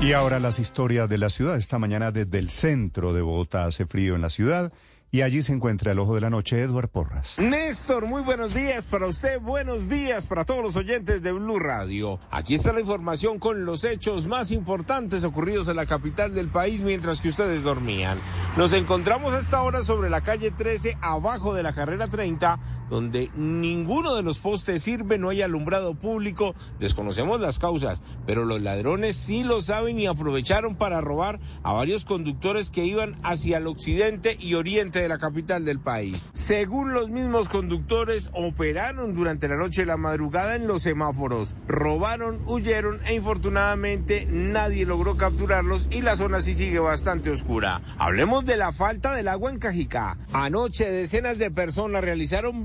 Y ahora las historias de la ciudad. Esta mañana desde el centro de Bogotá hace frío en la ciudad. Y allí se encuentra el ojo de la noche, Eduard Porras. Néstor, muy buenos días para usted, buenos días para todos los oyentes de Blue Radio. Aquí está la información con los hechos más importantes ocurridos en la capital del país mientras que ustedes dormían. Nos encontramos a esta hora sobre la calle 13, abajo de la carrera 30, donde ninguno de los postes sirve, no hay alumbrado público, desconocemos las causas, pero los ladrones sí lo saben y aprovecharon para robar a varios conductores que iban hacia el occidente y oriente de la capital del país. Según los mismos conductores, operaron durante la noche y la madrugada en los semáforos, robaron, huyeron e infortunadamente nadie logró capturarlos y la zona sí sigue bastante oscura. Hablemos de la falta del agua en Cajicá. Anoche decenas de personas realizaron.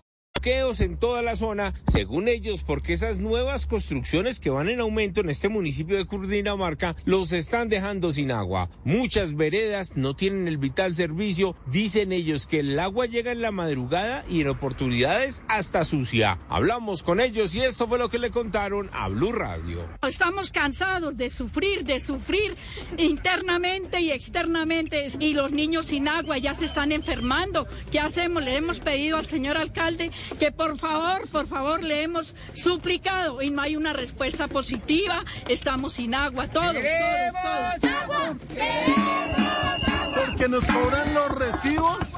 Bloqueos en toda la zona, según ellos, porque esas nuevas construcciones que van en aumento en este municipio de Cundinamarca los están dejando sin agua. Muchas veredas no tienen el vital servicio. Dicen ellos que el agua llega en la madrugada y en oportunidades hasta sucia. Hablamos con ellos y esto fue lo que le contaron a Blue Radio. Estamos cansados de sufrir, de sufrir internamente y externamente y los niños sin agua ya se están enfermando. ¿Qué hacemos? Le hemos pedido al señor alcalde que por favor, por favor, le hemos suplicado y no hay una respuesta positiva. Estamos sin agua, todos, todos, todos. Agua, Porque nos cobran los recibos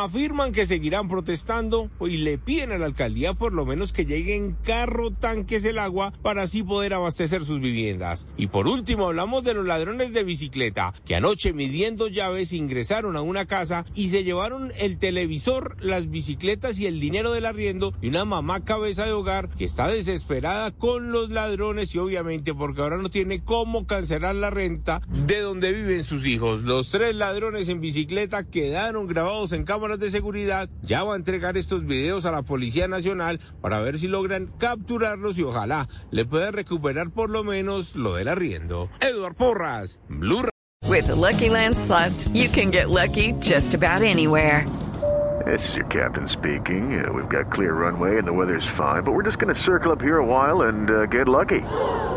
afirman que seguirán protestando y le piden a la alcaldía por lo menos que lleguen carro tanques el agua para así poder abastecer sus viviendas. Y por último hablamos de los ladrones de bicicleta que anoche midiendo llaves ingresaron a una casa y se llevaron el televisor, las bicicletas y el dinero del arriendo y una mamá cabeza de hogar que está desesperada con los ladrones y obviamente porque ahora no tiene cómo cancelar la renta de donde viven sus hijos. Los tres ladrones en bicicleta quedaron grabados en cámaras de seguridad, ya va a entregar estos videos a la Policía Nacional para ver si logran capturarlos y ojalá le puedan recuperar por lo menos lo del arriendo. Eduard Porras, Blue With the Lucky Land slots, you can get lucky just about anywhere. This is your captain speaking. Uh, we've got clear runway and the weather's fine, but we're just going to circle up here a while and uh, get lucky.